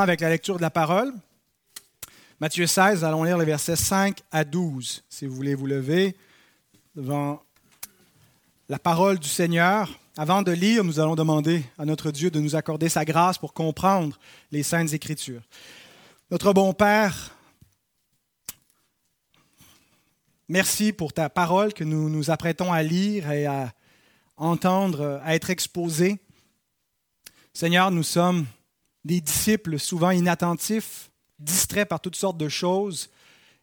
avec la lecture de la parole. Matthieu 16, allons lire les versets 5 à 12, si vous voulez vous lever devant la parole du Seigneur. Avant de lire, nous allons demander à notre Dieu de nous accorder sa grâce pour comprendre les saintes écritures. Notre bon Père, merci pour ta parole que nous nous apprêtons à lire et à entendre, à être exposés. Seigneur, nous sommes des disciples souvent inattentifs, distraits par toutes sortes de choses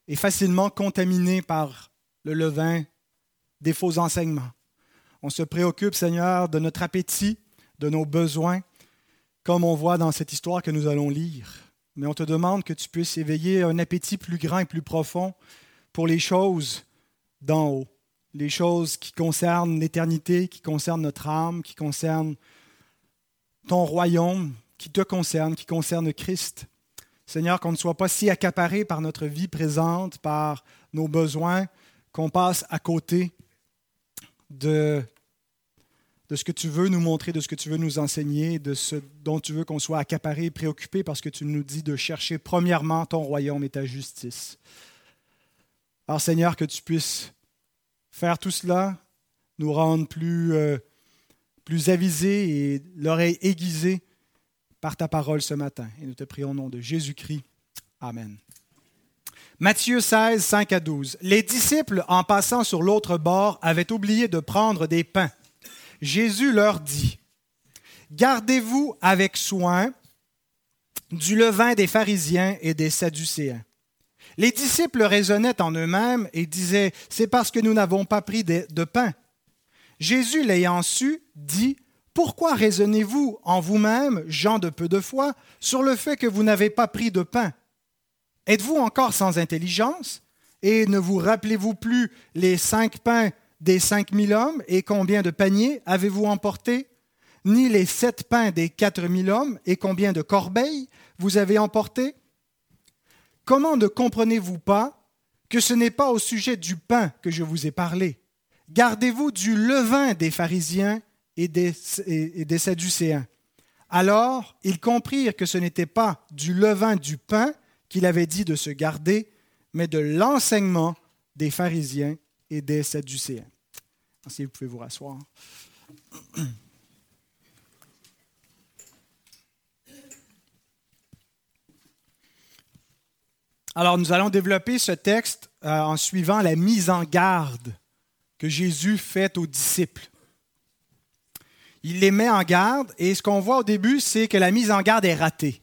et facilement contaminés par le levain des faux enseignements. On se préoccupe, Seigneur, de notre appétit, de nos besoins, comme on voit dans cette histoire que nous allons lire. Mais on te demande que tu puisses éveiller un appétit plus grand et plus profond pour les choses d'en haut, les choses qui concernent l'éternité, qui concernent notre âme, qui concernent ton royaume, qui te concerne, qui concerne Christ. Seigneur, qu'on ne soit pas si accaparé par notre vie présente, par nos besoins, qu'on passe à côté de, de ce que tu veux nous montrer, de ce que tu veux nous enseigner, de ce dont tu veux qu'on soit accaparé et préoccupé, parce que tu nous dis de chercher premièrement ton royaume et ta justice. Alors Seigneur, que tu puisses faire tout cela, nous rendre plus, euh, plus avisés et l'oreille aiguisée par ta parole ce matin. Et nous te prions au nom de Jésus-Christ. Amen. Matthieu 16, 5 à 12. Les disciples, en passant sur l'autre bord, avaient oublié de prendre des pains. Jésus leur dit, Gardez-vous avec soin du levain des pharisiens et des sadducéens. Les disciples raisonnaient en eux-mêmes et disaient, C'est parce que nous n'avons pas pris de pain. Jésus, l'ayant su, dit, pourquoi raisonnez-vous en vous-même, gens de peu de foi, sur le fait que vous n'avez pas pris de pain? Êtes-vous encore sans intelligence? Et ne vous rappelez-vous plus les cinq pains des cinq mille hommes et combien de paniers avez-vous emporté Ni les sept pains des quatre mille hommes et combien de corbeilles vous avez emporté Comment ne comprenez-vous pas que ce n'est pas au sujet du pain que je vous ai parlé? Gardez-vous du levain des pharisiens et des, Sadducéens. Alors ils comprirent que ce n'était pas du levain du pain qu'il avait dit de se garder, mais de l'enseignement des pharisiens et des Sadducéens. Si vous pouvez vous rasseoir. Alors nous allons développer ce texte euh, en suivant la mise en garde que Jésus fait aux disciples il les met en garde et ce qu'on voit au début, c'est que la mise en garde est ratée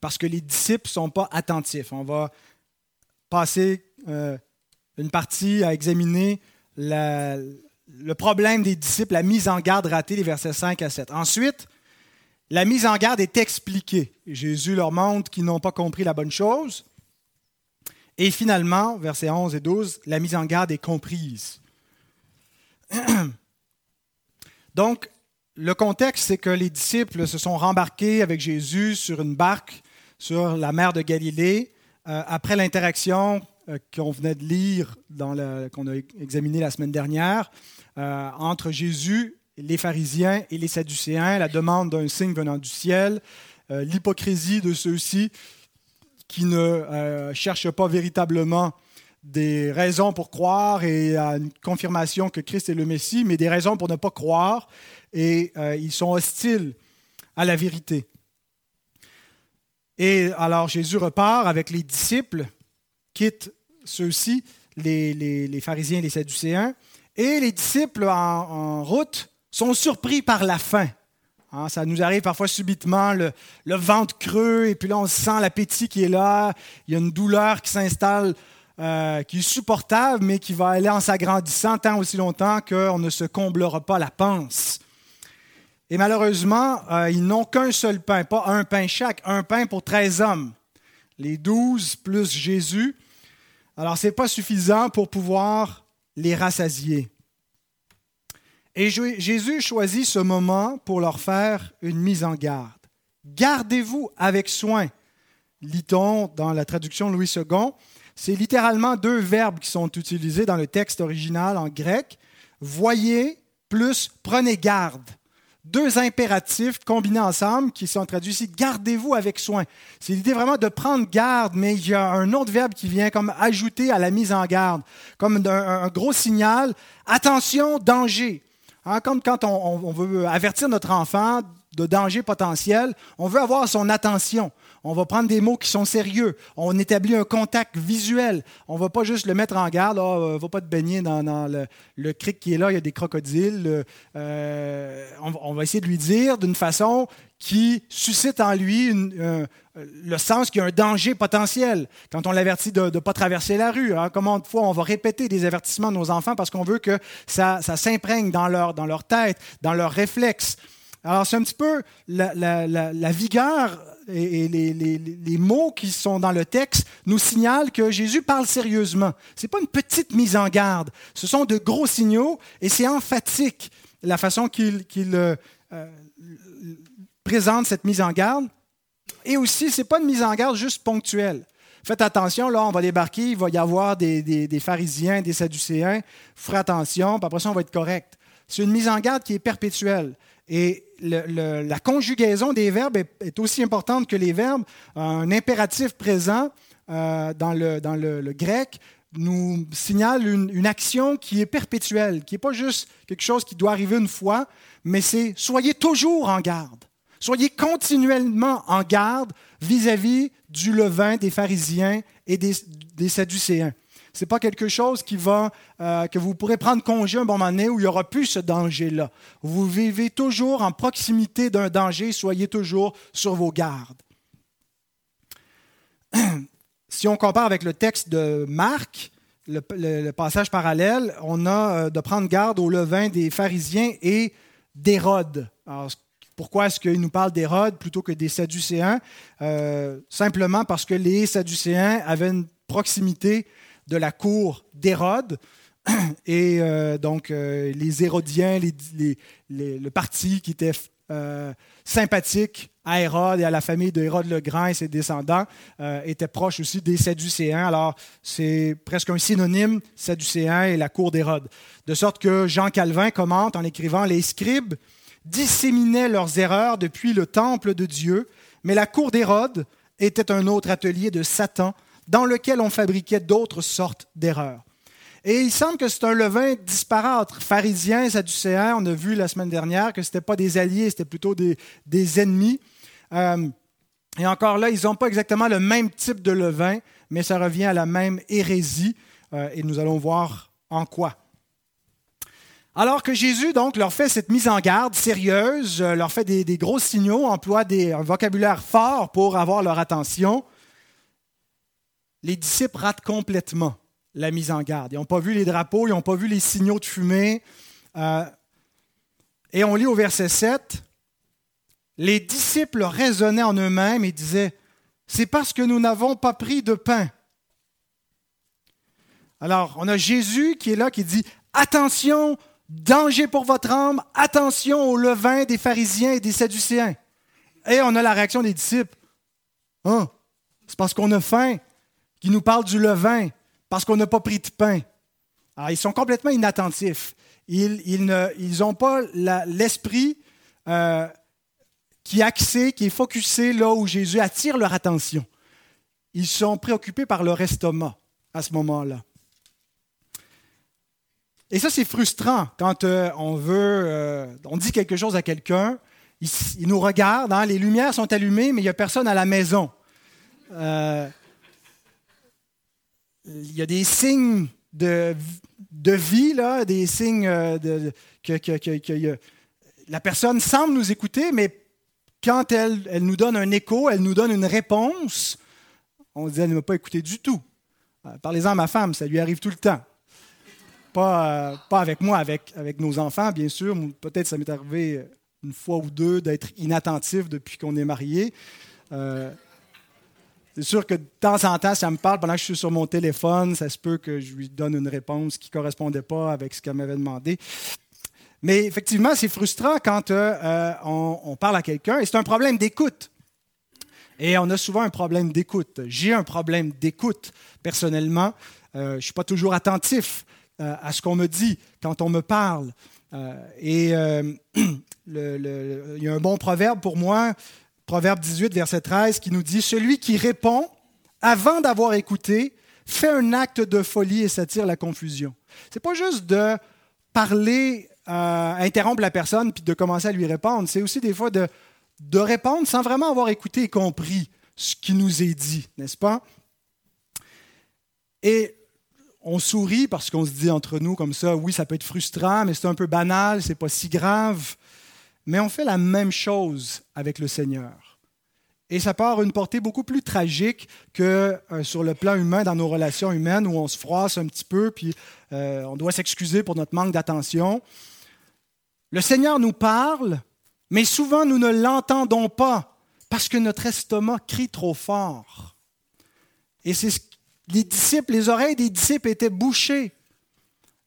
parce que les disciples ne sont pas attentifs. On va passer euh, une partie à examiner le problème des disciples, la mise en garde ratée, les versets 5 à 7. Ensuite, la mise en garde est expliquée. Jésus leur montre qu'ils n'ont pas compris la bonne chose. Et finalement, versets 11 et 12, la mise en garde est comprise. Donc, le contexte, c'est que les disciples se sont rembarqués avec Jésus sur une barque sur la mer de Galilée euh, après l'interaction euh, qu'on venait de lire, qu'on a examiné la semaine dernière, euh, entre Jésus, les pharisiens et les sadducéens, la demande d'un signe venant du ciel, l'hypocrisie de ceux-ci qui ne cherchent pas véritablement des raisons pour croire et une confirmation que Christ est le Messie, mais des raisons pour ne pas croire et euh, ils sont hostiles à la vérité. Et alors Jésus repart avec les disciples, quitte ceux-ci, les, pharisiens et les sadducéens, et les disciples en, route sont surpris par la faim. Hein, ça nous arrive parfois subitement, le, le, ventre creux, et puis là on sent l'appétit qui est là, il y a une douleur qui s'installe euh, qui est supportable, mais qui va aller en s'agrandissant tant aussi longtemps qu'on ne se comblera pas la panse. Et malheureusement, euh, ils n'ont qu'un seul pain, pas un pain chaque, un pain pour 13 hommes. Les douze plus Jésus. Alors, ce n'est pas suffisant pour pouvoir les rassasier. Et Jésus choisit ce moment pour leur faire une mise en garde. Gardez-vous avec soin, lit-on dans la traduction Louis II. C'est littéralement deux verbes qui sont utilisés dans le texte original en grec. Voyez plus prenez garde. deux impératifs combinés ensemble qui sont traduits ici, gardez-vous avec soin. C'est l'idée vraiment de prendre garde, mais il y a un autre verbe qui vient comme ajouter à la mise en garde, comme un, gros signal, attention, danger. Hein, comme quand on veut avertir notre enfant de danger potentiel, on veut avoir son attention. On va prendre des mots qui sont sérieux. On établit un contact visuel. On ne va pas juste le mettre en garde. euh, va pas te baigner dans, le, le, cric qui est là, il y a des crocodiles. Euh, on, va essayer de lui dire d'une façon qui suscite en lui le sens qu'il y a un danger potentiel. Quand on l'avertit de ne pas traverser la rue, hein, comment de fois on va répéter des avertissements de nos enfants parce qu'on veut que ça, ça s'imprègne dans leur, dans leur tête, dans leurs réflexes. Alors, c'est un petit peu la, vigueur et, les, mots qui sont dans le texte nous signalent que Jésus parle sérieusement. Ce n'est pas une petite mise en garde. Ce sont de gros signaux et c'est emphatique la façon qu'il euh, euh, présente cette mise en garde. Et aussi, ce n'est pas une mise en garde juste ponctuelle. Faites attention, là, on va débarquer, il va y avoir des, pharisiens, des sadducéens. Ferez attention, puis après ça, on va être correct. C'est une mise en garde qui est perpétuelle. Et la conjugaison des verbes est, aussi importante que les verbes. Un impératif présent euh, dans, le, grec nous signale une, action qui est perpétuelle, qui n'est pas juste quelque chose qui doit arriver une fois, mais c'est soyez toujours en garde. Soyez continuellement en garde vis-à-vis du levain des pharisiens et des Sadducéens. Ce n'est pas quelque chose qui va, euh, que vous pourrez prendre congé un bon moment donné où il n'y aura plus ce danger-là. Vous vivez toujours en proximité d'un danger, soyez toujours sur vos gardes. Si on compare avec le texte de Marc, le, passage parallèle, on a euh, de prendre garde au levain des pharisiens et d'Hérode. pourquoi est-ce qu'il nous parle d'Hérode plutôt que des Sadducéens? Euh, Simplement parce que les Sadducéens avaient une proximité de la cour d'Hérode. Et euh, donc, euh, les Hérodiens, le parti qui était euh, sympathique à Hérode et à la famille de Hérode le Grand et ses descendants, était proche aussi des Sadducéens. Alors, c'est presque un synonyme, Sadducéens et la cour d'Hérode. De sorte que Jean Calvin commente en écrivant Les scribes disséminaient leurs erreurs depuis le temple de Dieu, mais la cour d'Hérode était un autre atelier de Satan dans lequel on fabriquait d'autres sortes d'erreurs. Et il semble que c'est un levain disparate. Pharisiens, Sadducéens, on a vu la semaine dernière que ce n'était pas des alliés, c'était plutôt des, ennemis. Euh, et encore là, ils n'ont pas exactement le même type de levain, mais ça revient à la même hérésie. Euh, et nous allons voir en quoi. Alors que Jésus donc leur fait cette mise en garde sérieuse, euh, leur fait des, des gros signaux, emploie des, un vocabulaire fort pour avoir leur attention, les disciples ratent complètement la mise en garde. Ils n'ont pas vu les drapeaux, ils n'ont pas vu les signaux de fumée. Euh, et on lit au verset 7, les disciples raisonnaient en eux-mêmes et disaient, c'est parce que nous n'avons pas pris de pain. Alors, on a Jésus qui est là, qui dit, attention, danger pour votre âme, attention au levain des pharisiens et des sadducéens. Et on a la réaction des disciples. Hein? C'est parce qu'on a faim qui nous parle du levain parce qu'on n'a pas pris de pain. Ils sont complètement inattentifs. Ils n'ont pas l'esprit euh, qui est axé, qui est focusé là où Jésus attire leur attention. Ils sont préoccupés par leur estomac à ce moment-là. Et ça, c'est frustrant quand euh, on veut, euh, on dit quelque chose à quelqu'un, il, nous regarde, hein, les lumières sont allumées, mais il n'y a personne à la maison il y a des signes de, vie, des signes euh, que, la personne semble nous écouter, mais quand elle, nous donne un écho, elle nous donne une réponse, on dit elle ne m'a pas écouté du tout. Euh, parlez-en à ma femme, ça lui arrive tout le temps. Pas, euh, avec moi, avec, avec nos enfants, bien sûr. Peut-être ça m'est arrivé une fois ou deux d'être inattentif depuis qu'on est mariés. C'est sûr que de temps en temps, ça me parle pendant que je suis sur mon téléphone, ça se peut que je lui donne une réponse qui ne correspondait pas avec ce qu'elle m'avait demandé. Mais effectivement, c'est frustrant quand euh, euh, on, parle à quelqu'un et c'est un problème d'écoute. Et on a souvent un problème d'écoute. J'ai un problème d'écoute personnellement. Euh, je ne suis pas toujours attentif à ce qu'on me dit quand on me parle. et il y a un bon proverbe pour moi, Proverbe 18, verset 13, qui nous dit, Celui qui répond avant d'avoir écouté fait un acte de folie et s'attire la confusion. C'est pas juste de parler, euh, interrompre la personne puis de commencer à lui répondre. C'est aussi des fois de, répondre sans vraiment avoir écouté et compris ce qui nous est dit, n'est-ce pas? Et on sourit parce qu'on se dit entre nous comme ça, oui, ça peut être frustrant, mais c'est un peu banal, c'est pas si grave. Mais on fait la même chose avec le Seigneur. Et ça part une portée beaucoup plus tragique que euh, sur le plan humain, dans nos relations humaines, où on se froisse un petit peu, puis euh, on doit s'excuser pour notre manque d'attention. Le Seigneur nous parle, mais souvent nous ne l'entendons pas parce que notre estomac crie trop fort. Et c'est les oreilles des disciples étaient bouchées.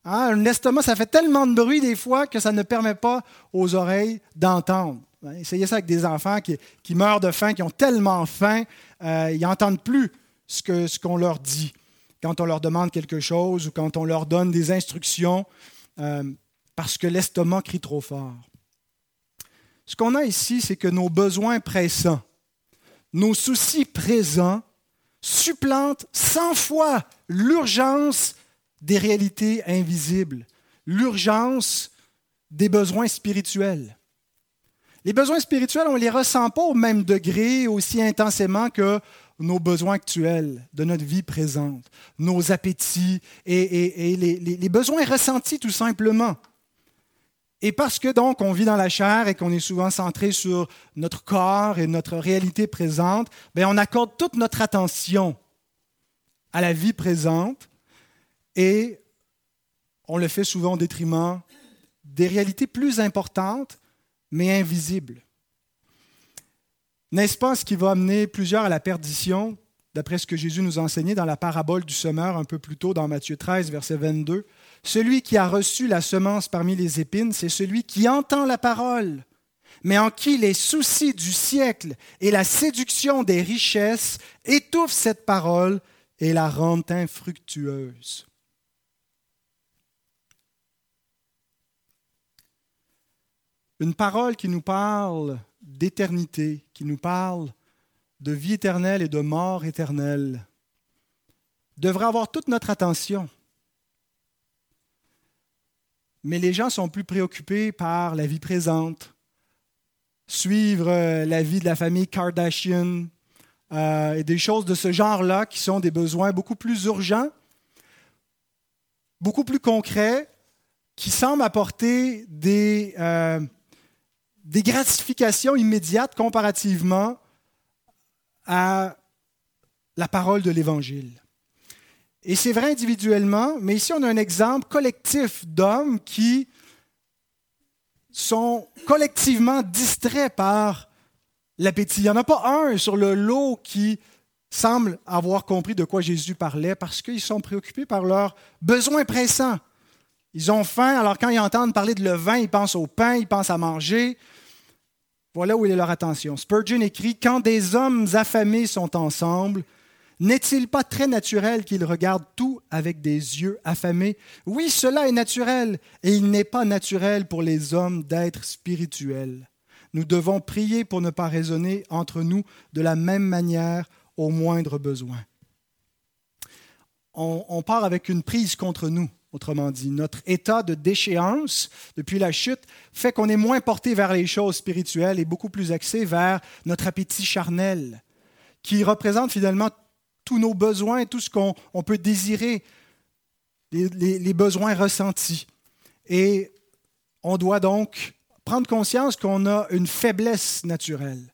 Hein, un estomac, ça fait tellement de bruit des fois que ça ne permet pas aux oreilles d'entendre. Essayez ça avec des enfants qui, meurent de faim, qui ont tellement faim, euh, ils n'entendent plus ce qu'on leur dit quand on leur demande quelque chose ou quand on leur donne des instructions, euh, parce que l'estomac crie trop fort. Ce qu'on a ici, c'est que nos besoins pressants, nos soucis présents, supplantent cent fois l'urgence des réalités invisibles, l'urgence des besoins spirituels. Les besoins spirituels, on ne les ressent pas au même degré, aussi intensément que nos besoins actuels de notre vie présente, nos appétits et, les, besoins ressentis tout simplement. Et parce que donc on vit dans la chair et qu'on est souvent centré sur notre corps et notre réalité présente, bien, on accorde toute notre attention à la vie présente et on le fait souvent au détriment des réalités plus importantes mais invisible. N'est-ce pas ce qui va amener plusieurs à la perdition, d'après ce que Jésus nous a enseigné dans la parabole du semeur un peu plus tôt dans Matthieu 13, verset 22 Celui qui a reçu la semence parmi les épines, c'est celui qui entend la parole, mais en qui les soucis du siècle et la séduction des richesses étouffent cette parole et la rendent infructueuse. Une parole qui nous parle d'éternité, qui nous parle de vie éternelle et de mort éternelle, devrait avoir toute notre attention. Mais les gens sont plus préoccupés par la vie présente, suivre euh, la vie de la famille Kardashian euh, et des choses de ce genre-là qui sont des besoins beaucoup plus urgents, beaucoup plus concrets, qui semblent apporter des, euh, des gratifications immédiates comparativement à la parole de l'Évangile. Et c'est vrai individuellement, mais ici on a un exemple collectif d'hommes qui sont collectivement distraits par l'appétit. Il n'y en a pas un sur le lot qui semble avoir compris de quoi Jésus parlait parce qu'ils sont préoccupés par leurs besoins pressants. Ils ont faim, alors quand ils entendent parler de levain, ils pensent au pain, ils pensent à manger. Voilà où est leur attention. Spurgeon écrit Quand des hommes affamés sont ensemble, n'est-il pas très naturel qu'ils regardent tout avec des yeux affamés? Oui, cela est naturel, et il n'est pas naturel pour les hommes d'être spirituels. Nous devons prier pour ne pas raisonner entre nous de la même manière au moindre besoin. On, on part avec une prise contre nous Autrement dit, notre état de déchéance depuis la chute fait qu'on est moins porté vers les choses spirituelles et beaucoup plus axé vers notre appétit charnel, qui représente finalement tous nos besoins, tout ce qu'on peut désirer, les, les besoins ressentis. Et on doit donc prendre conscience qu'on a une faiblesse naturelle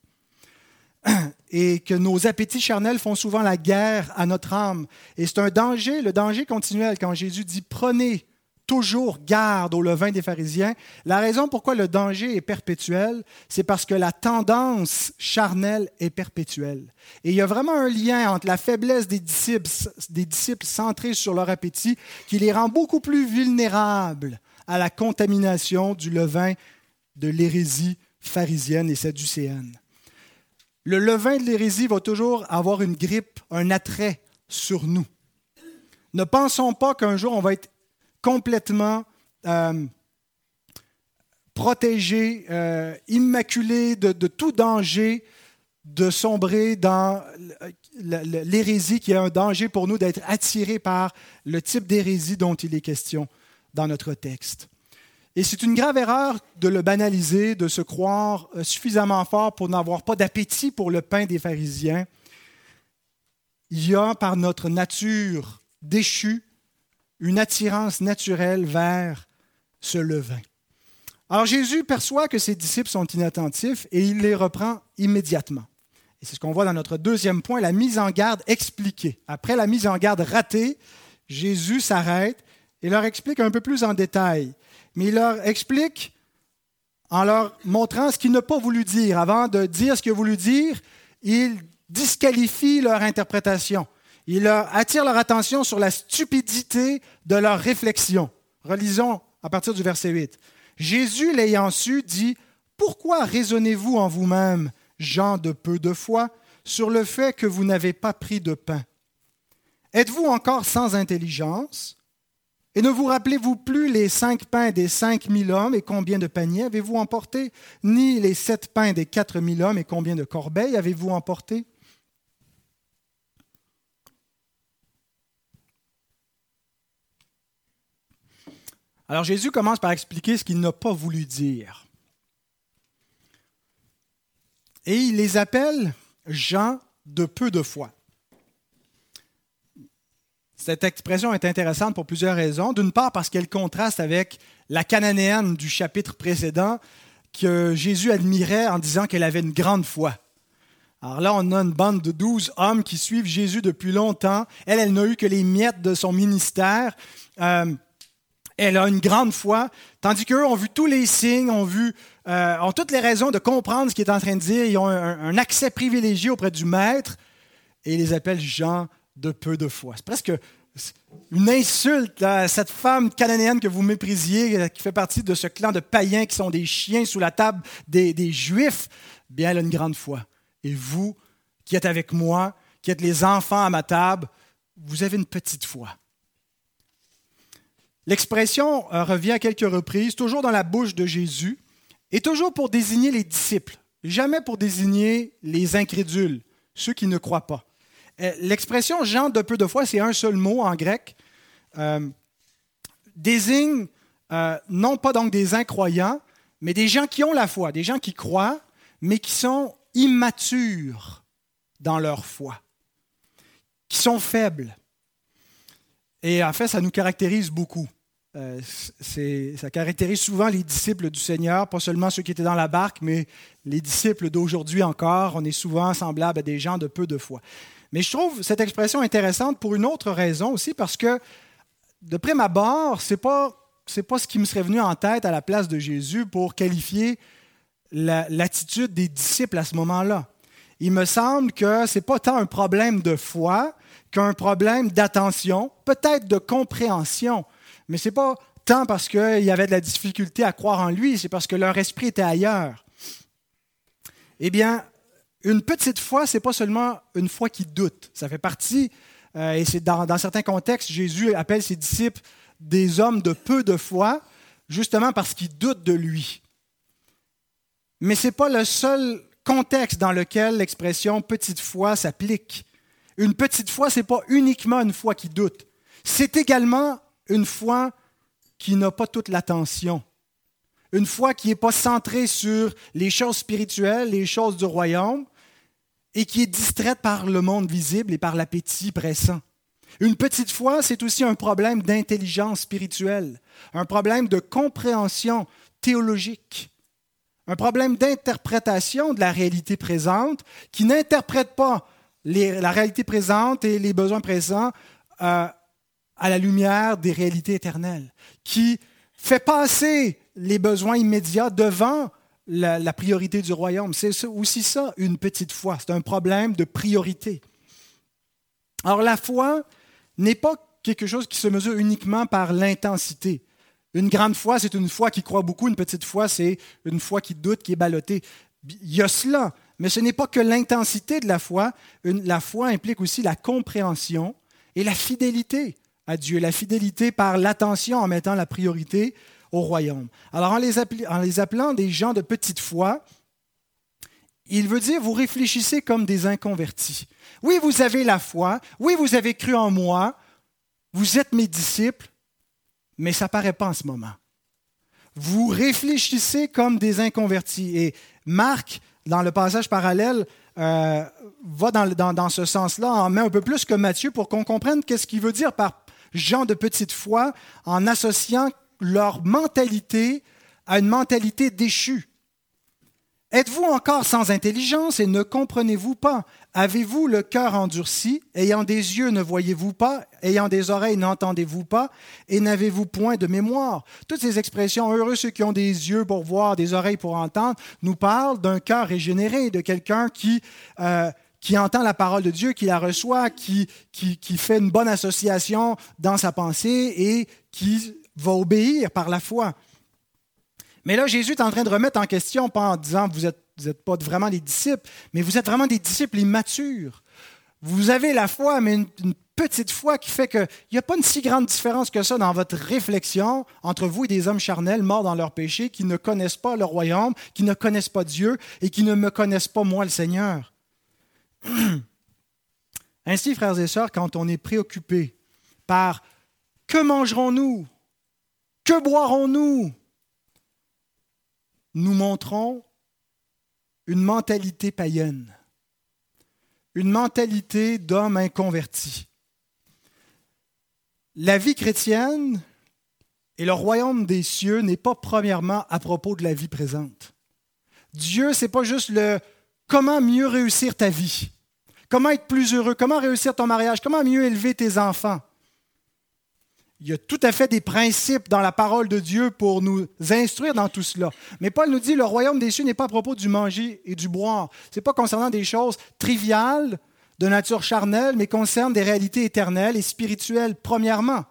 et que nos appétits charnels font souvent la guerre à notre âme. Et c'est un danger, le danger continuel, quand Jésus dit prenez toujours garde au levain des pharisiens. La raison pourquoi le danger est perpétuel, c'est parce que la tendance charnelle est perpétuelle. Et il y a vraiment un lien entre la faiblesse des disciples, des disciples centrés sur leur appétit qui les rend beaucoup plus vulnérables à la contamination du levain de l'hérésie pharisienne et sadducéenne. Le levain de l'hérésie va toujours avoir une grippe, un attrait sur nous. Ne pensons pas qu'un jour on va être complètement euh, protégé, euh, immaculé de, tout danger, de sombrer dans l'hérésie qui est un danger pour nous d'être attirés par le type d'hérésie dont il est question dans notre texte. Et c'est une grave erreur de le banaliser, de se croire euh, suffisamment fort pour n'avoir pas d'appétit pour le pain des pharisiens. Il y a par notre nature déchue une attirance naturelle vers ce levain. Alors Jésus perçoit que ses disciples sont inattentifs et il les reprend immédiatement. Et c'est ce qu'on voit dans notre deuxième point, la mise en garde expliquée. Après la mise en garde ratée, Jésus s'arrête et leur explique un peu plus en détail. Mais il leur explique en leur montrant ce qu'il n'a pas voulu dire. Avant de dire ce qu'il a voulu dire, il disqualifie leur interprétation. Il attire leur attention sur la stupidité de leur réflexion. Relisons à partir du verset 8. Jésus, l'ayant su, dit, Pourquoi raisonnez-vous en vous-même, gens de peu de foi, sur le fait que vous n'avez pas pris de pain? Êtes-vous encore sans intelligence? Et ne vous rappelez-vous plus les cinq pains des cinq mille hommes et combien de paniers avez-vous emporté Ni les sept pains des quatre mille hommes et combien de corbeilles avez-vous emporté Alors Jésus commence par expliquer ce qu'il n'a pas voulu dire. Et il les appelle gens de peu de foi. Cette expression est intéressante pour plusieurs raisons. D'une part parce qu'elle contraste avec la cananéenne du chapitre précédent que Jésus admirait en disant qu'elle avait une grande foi. Alors là, on a une bande de douze hommes qui suivent Jésus depuis longtemps. Elle, elle n'a eu que les miettes de son ministère. Euh, elle a une grande foi, tandis qu'eux ont vu tous les signes, ont, vu, euh, ont toutes les raisons de comprendre ce qu'il est en train de dire, ils ont un, accès privilégié auprès du Maître, et ils les appellent gens de peu de foi. C'est presque une insulte à cette femme cananéenne que vous méprisiez, euh, qui fait partie de ce clan de païens qui sont des chiens sous la table des, Juifs. Bien, elle a une grande foi. Et vous, qui êtes avec moi, qui êtes les enfants à ma table, vous avez une petite foi. L'expression euh, revient à quelques reprises, toujours dans la bouche de Jésus, et toujours pour désigner les disciples, jamais pour désigner les incrédules, ceux qui ne croient pas. Euh, l'expression Jean de peu de foi, c'est un seul mot en grec, euh, désigne non pas donc des incroyants, mais des gens qui ont la foi, des gens qui croient, mais qui sont immatures dans leur foi, qui sont faibles. Et en fait, ça nous caractérise beaucoup. Euh, ça caractérise souvent les disciples du Seigneur, pas seulement ceux qui étaient dans la barque, mais les disciples d'aujourd'hui encore. On est souvent semblable à des gens de peu de foi. Mais je trouve cette expression intéressante pour une autre raison aussi, parce que de prime abord, ce n'est pas, pas ce qui me serait venu en tête à la place de Jésus pour qualifier l'attitude des disciples à ce moment-là. Il me semble que ce n'est pas tant un problème de foi qu'un problème d'attention, peut-être de compréhension mais ce n'est pas tant parce qu'il y avait de la difficulté à croire en lui, c'est parce que leur esprit était ailleurs. Eh bien, une petite foi, ce n'est pas seulement une foi qui doute. Ça fait partie, euh, et c'est dans, certains contextes, Jésus appelle ses disciples des hommes de peu de foi, justement parce qu'ils doutent de lui. Mais ce n'est pas le seul contexte dans lequel l'expression petite foi s'applique. Une petite foi, ce n'est pas uniquement une foi qui doute. C'est également une foi qui n'a pas toute l'attention, une foi qui n'est pas centrée sur les choses spirituelles, les choses du royaume, et qui est distraite par le monde visible et par l'appétit pressant. Une petite foi, c'est aussi un problème d'intelligence spirituelle, un problème de compréhension théologique, un problème d'interprétation de la réalité présente qui n'interprète pas la réalité présente et les besoins présents euh, à la lumière des réalités éternelles, qui fait passer les besoins immédiats devant la, priorité du royaume. C'est aussi ça, une petite foi. C'est un problème de priorité. Alors la foi n'est pas quelque chose qui se mesure uniquement par l'intensité. Une grande foi, c'est une foi qui croit beaucoup. Une petite foi, c'est une foi qui doute, qui est ballottée. Il y a cela, mais ce n'est pas que l'intensité de la foi. la foi implique aussi la compréhension et la fidélité à Dieu, la fidélité par l'attention en mettant la priorité au royaume. Alors en les, appelant, des gens de petite foi, il veut dire, vous réfléchissez comme des inconvertis. Oui, vous avez la foi, oui, vous avez cru en moi, vous êtes mes disciples, mais ça ne paraît pas en ce moment. Vous réfléchissez comme des inconvertis. Et Marc, dans le passage parallèle, euh, va dans, dans, ce sens-là, en met un peu plus que Matthieu pour qu'on comprenne qu'est-ce qu'il veut dire par gens de petite foi en associant leur mentalité à une mentalité déchue. Êtes-vous encore sans intelligence et ne comprenez-vous pas? Avez-vous le cœur endurci Ayant des yeux, ne voyez-vous pas Ayant des oreilles, n'entendez-vous pas Et n'avez-vous point de mémoire? Toutes ces expressions, heureux ceux qui ont des yeux pour voir, des oreilles pour entendre, nous parlent d'un cœur régénéré, de quelqu'un qui... Euh, qui entend la parole de Dieu, qui la reçoit, qui, qui, qui, fait une bonne association dans sa pensée et qui va obéir par la foi. Mais là, Jésus est en train de remettre en question, pas en disant vous n'êtes êtes pas vraiment des disciples, mais vous êtes vraiment des disciples immatures. Vous avez la foi, mais une, une petite foi qui fait qu'il n'y a pas une si grande différence que ça dans votre réflexion entre vous et des hommes charnels morts dans leur péché, qui ne connaissent pas le royaume, qui ne connaissent pas Dieu et qui ne me connaissent pas moi le Seigneur. Ainsi, frères et sœurs, quand on est préoccupé par que mangerons-nous, que boirons-nous, nous montrons une mentalité païenne, une mentalité d'homme inconverti. La vie chrétienne et le royaume des cieux n'est pas premièrement à propos de la vie présente. Dieu, c'est pas juste le comment mieux réussir ta vie, comment être plus heureux, comment réussir ton mariage, comment mieux élever tes enfants. Il y a tout à fait des principes dans la parole de Dieu pour nous instruire dans tout cela. Mais Paul nous dit le royaume des cieux n'est pas à propos du manger et du boire. Ce n'est pas concernant des choses triviales de nature charnelle, mais concerne des réalités éternelles et spirituelles, premièrement.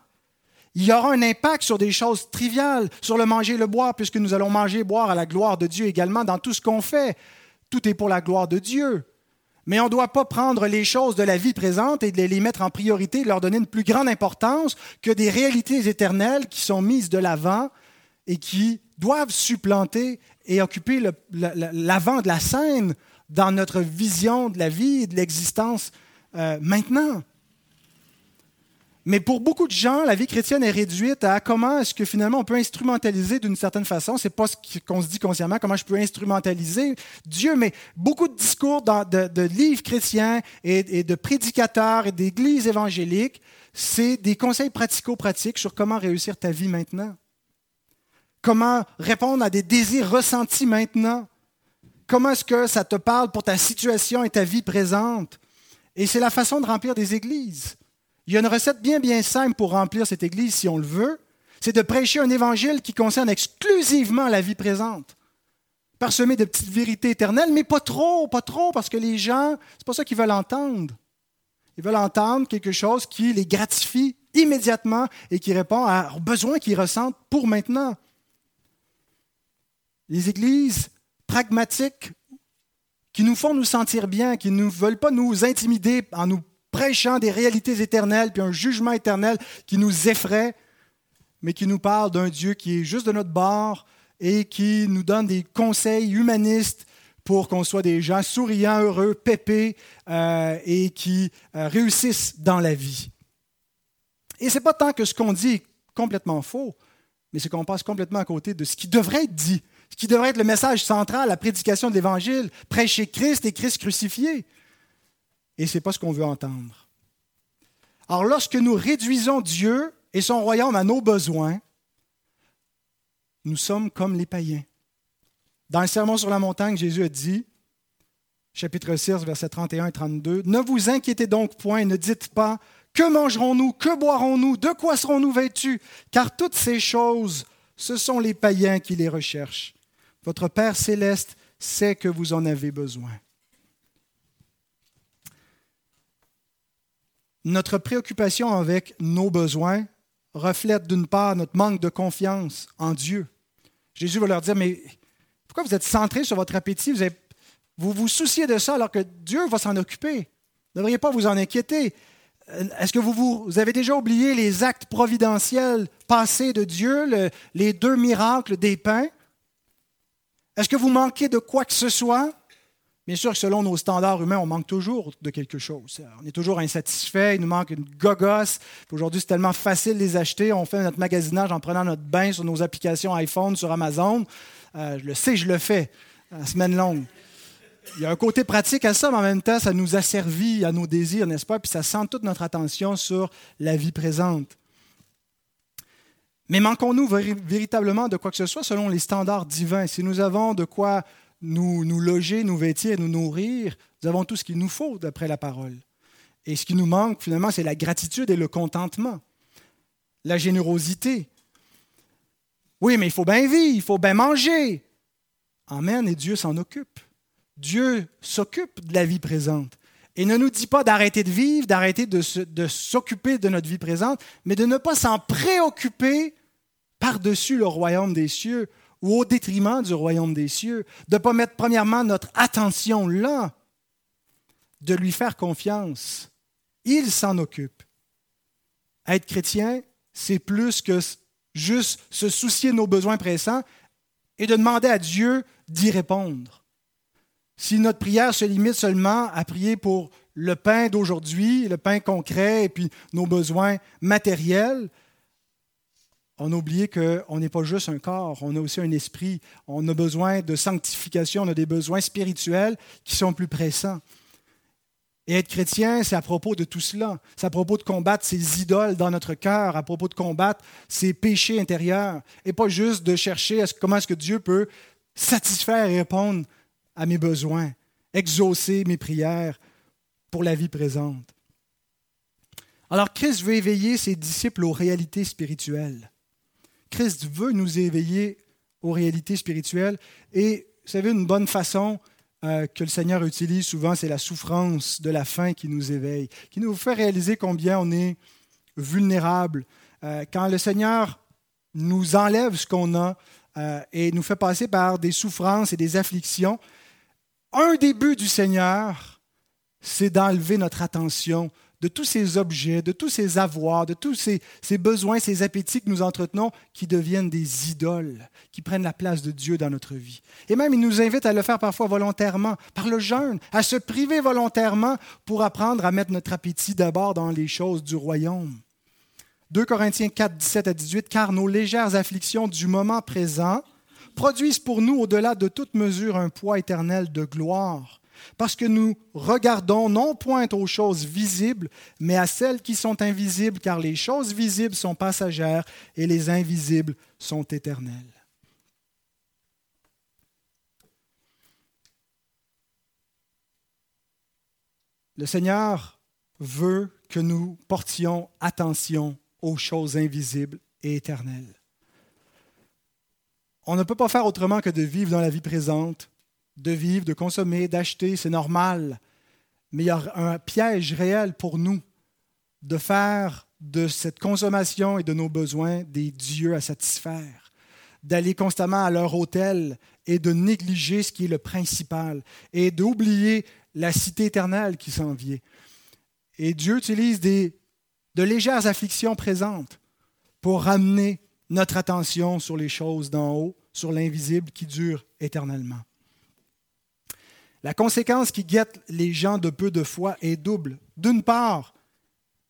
Il y aura un impact sur des choses triviales, sur le manger et le boire, puisque nous allons manger et boire à la gloire de Dieu également dans tout ce qu'on fait. Tout est pour la gloire de Dieu. Mais on ne doit pas prendre les choses de la vie présente et de les mettre en priorité, leur donner une plus grande importance que des réalités éternelles qui sont mises de l'avant et qui doivent supplanter et occuper l'avant de la scène dans notre vision de la vie et de l'existence euh, maintenant. Mais pour beaucoup de gens, la vie chrétienne est réduite à comment est-ce que finalement on peut instrumentaliser d'une certaine façon. C'est pas ce qu'on se dit consciemment, comment je peux instrumentaliser Dieu, mais beaucoup de discours de, livres chrétiens et, de prédicateurs et d'églises évangéliques, c'est des conseils pratico-pratiques sur comment réussir ta vie maintenant. Comment répondre à des désirs ressentis maintenant. Comment est-ce que ça te parle pour ta situation et ta vie présente. Et c'est la façon de remplir des églises. Il y a une recette bien, bien simple pour remplir cette Église si on le veut. C'est de prêcher un évangile qui concerne exclusivement la vie présente. Parsemé de petites vérités éternelles, mais pas trop, pas trop, parce que les gens, c'est pas ça qu'ils veulent entendre. Ils veulent entendre quelque chose qui les gratifie immédiatement et qui répond leurs besoins qu'ils ressentent pour maintenant. Les églises pragmatiques qui nous font nous sentir bien, qui ne veulent pas nous intimider en nous prêchant des réalités éternelles, puis un jugement éternel qui nous effraie, mais qui nous parle d'un Dieu qui est juste de notre bord et qui nous donne des conseils humanistes pour qu'on soit des gens souriants, heureux, pépés euh, et qui euh, réussissent dans la vie. Et ce n'est pas tant que ce qu'on dit est complètement faux, mais c'est qu'on passe complètement à côté de ce qui devrait être dit, ce qui devrait être le message central, la prédication de l'Évangile, prêcher Christ et Christ crucifié et ce n'est pas ce qu'on veut entendre. Alors lorsque nous réduisons Dieu et son royaume à nos besoins, nous sommes comme les païens. Dans le Sermon sur la montagne, Jésus a dit, chapitre 6, versets 31 et 32, Ne vous inquiétez donc point, ne dites pas, Que mangerons-nous, que boirons-nous, de quoi serons-nous vêtus Car toutes ces choses, ce sont les païens qui les recherchent. Votre Père céleste sait que vous en avez besoin. Notre préoccupation avec nos besoins reflète d'une part notre manque de confiance en Dieu. Jésus va leur dire, mais pourquoi vous êtes centrés sur votre appétit? Vous vous, souciez de ça alors que Dieu va s'en occuper. Vous ne devriez pas vous en inquiéter. Est-ce que vous, vous, avez déjà oublié les actes providentiels passés de Dieu, les deux miracles des pains? Est-ce que vous manquez de quoi que ce soit? Bien sûr que selon nos standards humains, on manque toujours de quelque chose. On est toujours insatisfait, il nous manque une gogosse. Aujourd'hui, c'est tellement facile de les acheter. On fait notre magasinage en prenant notre bain sur nos applications iPhone, sur Amazon. Euh, je le sais, je le fais, la semaine longue. Il y a un côté pratique à ça, mais en même temps, ça nous asservit à nos désirs, n'est-ce pas? Puis ça centre toute notre attention sur la vie présente. Mais manquons-nous véritablement de quoi que ce soit selon les standards divins? Si nous avons de quoi nous, nous loger, nous vêtir, nous nourrir, nous avons tout ce qu'il nous faut d'après la parole. Et ce qui nous manque, finalement, c'est la gratitude et le contentement, la générosité. Oui, mais il faut bien vivre, il faut bien manger. Amen, et Dieu s'en occupe. Dieu s'occupe de la vie présente. Et ne nous dit pas d'arrêter de vivre, d'arrêter de, s'occuper de notre vie présente, mais de ne pas s'en préoccuper par-dessus le royaume des cieux ou au détriment du royaume des cieux, de ne pas mettre premièrement notre attention là, de lui faire confiance. Il s'en occupe. Être chrétien, c'est plus que juste se soucier de nos besoins pressants et de demander à Dieu d'y répondre. Si notre prière se limite seulement à prier pour le pain d'aujourd'hui, le pain concret et puis nos besoins matériels, on a oublié qu'on n'est pas juste un corps, on a aussi un esprit, on a besoin de sanctification, on a des besoins spirituels qui sont plus pressants. Et être chrétien, c'est à propos de tout cela. C'est à propos de combattre ces idoles dans notre cœur, à propos de combattre ces péchés intérieurs, et pas juste de chercher comment est-ce que Dieu peut satisfaire et répondre à mes besoins, exaucer mes prières pour la vie présente. Alors Christ veut éveiller ses disciples aux réalités spirituelles. Christ veut nous éveiller aux réalités spirituelles. Et vous savez, une bonne façon euh, que le Seigneur utilise souvent, c'est la souffrance de la faim qui nous éveille, qui nous fait réaliser combien on est vulnérable. Euh, quand le Seigneur nous enlève ce qu'on a euh, et nous fait passer par des souffrances et des afflictions, un des buts du Seigneur, c'est d'enlever notre attention de tous ces objets, de tous ces avoirs, de tous ces, besoins, ces appétits que nous entretenons qui deviennent des idoles, qui prennent la place de Dieu dans notre vie. Et même, il nous invite à le faire parfois volontairement, par le jeûne, à se priver volontairement pour apprendre à mettre notre appétit d'abord dans les choses du royaume. 2 Corinthiens 4, 17 à 18, car nos légères afflictions du moment présent produisent pour nous, au-delà de toute mesure, un poids éternel de gloire parce que nous regardons non point aux choses visibles, mais à celles qui sont invisibles, car les choses visibles sont passagères et les invisibles sont éternelles. Le Seigneur veut que nous portions attention aux choses invisibles et éternelles. On ne peut pas faire autrement que de vivre dans la vie présente de vivre, de consommer, d'acheter, c'est normal. Mais il y a un piège réel pour nous de faire de cette consommation et de nos besoins des dieux à satisfaire, d'aller constamment à leur hôtel et de négliger ce qui est le principal et d'oublier la cité éternelle qui s'en vient. Et Dieu utilise des, de légères afflictions présentes pour ramener notre attention sur les choses d'en haut, sur l'invisible qui dure éternellement. La conséquence qui guette les gens de peu de foi est double. D'une part,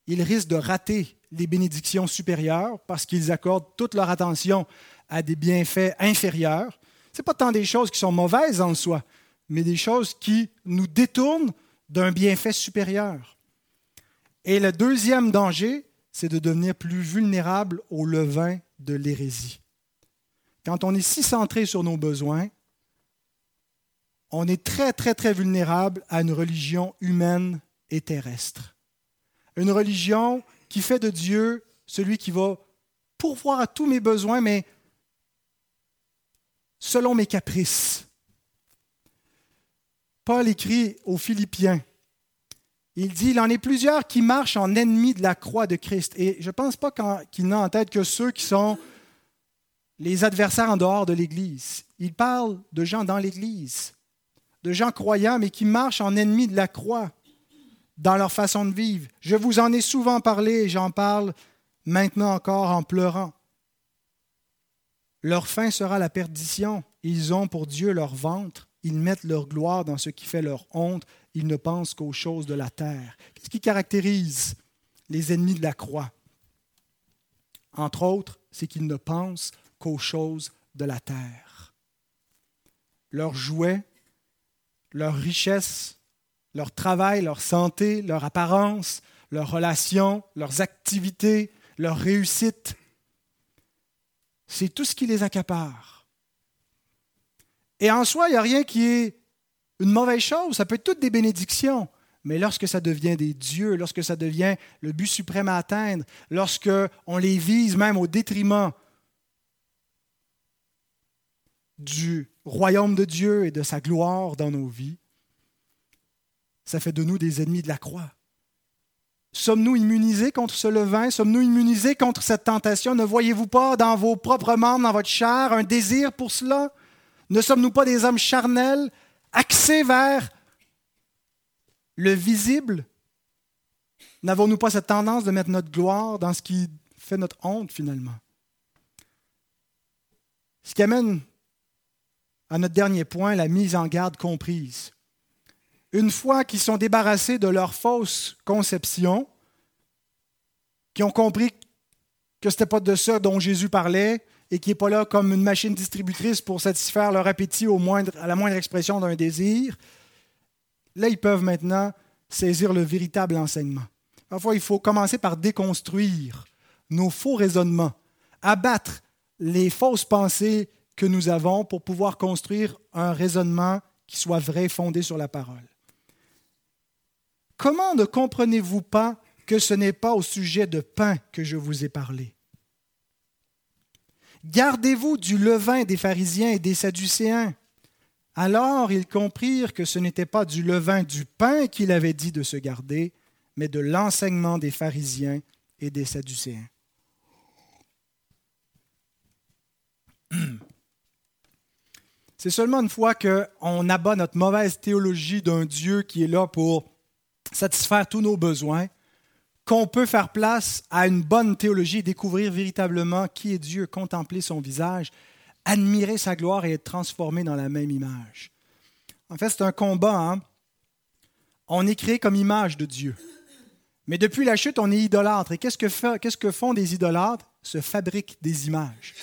ils risquent de rater les bénédictions supérieures parce qu'ils accordent toute leur attention à des bienfaits inférieurs. Ce n'est pas tant des choses qui sont mauvaises en soi, mais des choses qui nous détournent d'un bienfait supérieur. Et le deuxième danger, c'est de devenir plus vulnérable au levain de l'hérésie. Quand on est si centré sur nos besoins, on est très, très, très vulnérable à une religion humaine et terrestre. Une religion qui fait de Dieu celui qui va pourvoir à tous mes besoins, mais selon mes caprices. Paul écrit aux Philippiens, il dit, il en est plusieurs qui marchent en ennemis de la croix de Christ. Et je ne pense pas qu'il n'a en tête que ceux qui sont les adversaires en dehors de l'Église. Il parle de gens dans l'Église de gens croyants, mais qui marchent en ennemis de la croix, dans leur façon de vivre. Je vous en ai souvent parlé et j'en parle maintenant encore en pleurant. Leur fin sera la perdition. Ils ont pour Dieu leur ventre. Ils mettent leur gloire dans ce qui fait leur honte. Ils ne pensent qu'aux choses de la terre. Qu'est-ce qui caractérise les ennemis de la croix? Entre autres, c'est qu'ils ne pensent qu'aux choses de la terre. Leurs jouets, leur richesse, leur travail, leur santé, leur apparence, leurs relations, leurs activités, leur réussite, c'est tout ce qui les accapare. Et en soi, il n'y a rien qui est une mauvaise chose. Ça peut être toutes des bénédictions. Mais lorsque ça devient des dieux, lorsque ça devient le but suprême à atteindre, lorsque on les vise même au détriment du royaume de Dieu et de sa gloire dans nos vies, ça fait de nous des ennemis de la croix. Sommes-nous immunisés contre ce levain? Sommes-nous immunisés contre cette tentation? Ne voyez-vous pas dans vos propres membres, dans votre chair, un désir pour cela? Ne sommes-nous pas des hommes charnels, axés vers le visible? N'avons-nous pas cette tendance de mettre notre gloire dans ce qui fait notre honte finalement? Ce qui amène à notre dernier point, la mise en garde comprise une fois qu'ils sont débarrassés de leur fausse conception, qui ont compris que ce n'était pas de ça dont Jésus parlait et qui n'est pas là comme une machine distributrice pour satisfaire leur appétit au moindre, à la moindre expression d'un désir, là, ils peuvent maintenant saisir le véritable enseignement. Parfois, il faut commencer par déconstruire nos faux raisonnements, abattre les fausses pensées que nous avons pour pouvoir construire un raisonnement qui soit vrai, fondé sur la parole. Comment ne comprenez-vous pas que ce n'est pas au sujet de pain que je vous ai parlé? Gardez-vous du levain des pharisiens et des sadducéens. Alors ils comprirent que ce n'était pas du levain du pain qu'il avait dit de se garder, mais de l'enseignement des pharisiens et des sadducéens. C'est seulement une fois qu'on abat notre mauvaise théologie d'un Dieu qui est là pour satisfaire tous nos besoins, qu'on peut faire place à une bonne théologie, découvrir véritablement qui est Dieu, contempler son visage, admirer sa gloire et être transformé dans la même image. En fait, c'est un combat. Hein. On est créé comme image de Dieu. Mais depuis la chute, on est idolâtre. Et qu'est-ce que, qu'est-ce que font des idolâtres? Se fabriquent des images.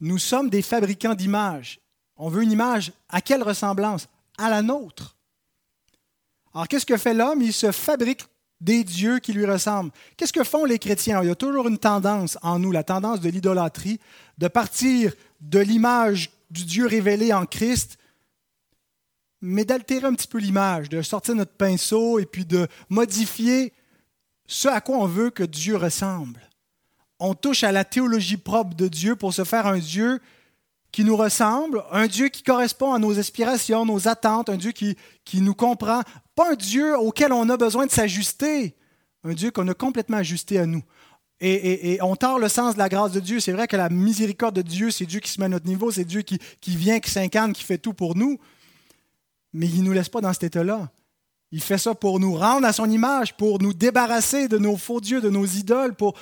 Nous sommes des fabricants d'images. On veut une image à quelle ressemblance? À la nôtre. Alors, qu'est-ce que fait l'homme? Il se fabrique des dieux qui lui ressemblent. Qu'est-ce que font les chrétiens? Il y a toujours une tendance en nous, la tendance de l'idolâtrie, de partir de l'image du Dieu révélé en Christ, mais d'altérer un petit peu l'image, de sortir notre pinceau et puis de modifier ce à quoi on veut que Dieu ressemble. On touche à la théologie propre de Dieu pour se faire un Dieu qui nous ressemble, un Dieu qui correspond à nos aspirations, nos attentes, un Dieu qui, nous comprend, pas un Dieu auquel on a besoin de s'ajuster, un Dieu qu'on a complètement ajusté à nous. Et, on tord le sens de la grâce de Dieu. C'est vrai que la miséricorde de Dieu, c'est Dieu qui se met à notre niveau, c'est Dieu qui, qui vient, qui s'incarne, qui fait tout pour nous. Mais il ne nous laisse pas dans cet état-là. Il fait ça pour nous rendre à son image, pour nous débarrasser de nos faux dieux, de nos idoles, pour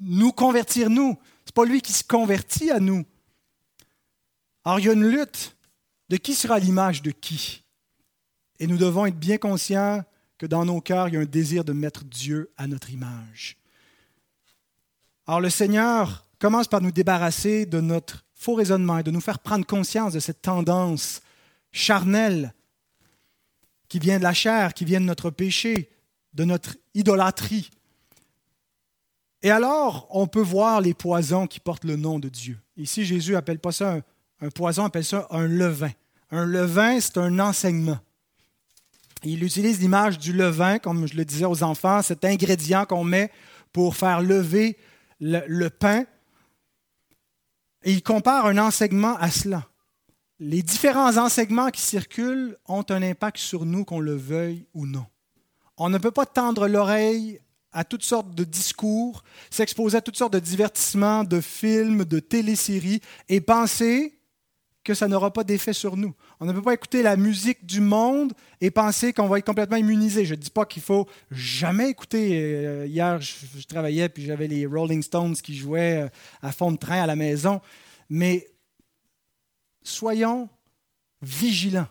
nous convertir nous. Ce n'est pas lui qui se convertit à nous. Alors il y a une lutte de qui sera l'image de qui. Et nous devons être bien conscients que dans nos cœurs, il y a un désir de mettre Dieu à notre image. Alors le Seigneur commence par nous débarrasser de notre faux raisonnement et de nous faire prendre conscience de cette tendance charnelle qui vient de la chair, qui vient de notre péché, de notre idolâtrie. Et alors, on peut voir les poisons qui portent le nom de Dieu. Ici, Jésus n'appelle pas ça un, un poison appelle ça un levain. Un levain, c'est un enseignement. Il utilise l'image du levain, comme je le disais aux enfants, cet ingrédient qu'on met pour faire lever le, pain. Et il compare un enseignement à cela. Les différents enseignements qui circulent ont un impact sur nous, qu'on le veuille ou non. On ne peut pas tendre l'oreille à toutes sortes de discours, s'exposer à toutes sortes de divertissements, de films, de téléséries et penser que ça n'aura pas d'effet sur nous. On ne peut pas écouter la musique du monde et penser qu'on va être complètement immunisé. Je ne dis pas qu'il faut jamais écouter. Euh, hier, je, travaillais puis j'avais les Rolling Stones qui jouaient euh, à fond de train à la maison. Mais soyons vigilants.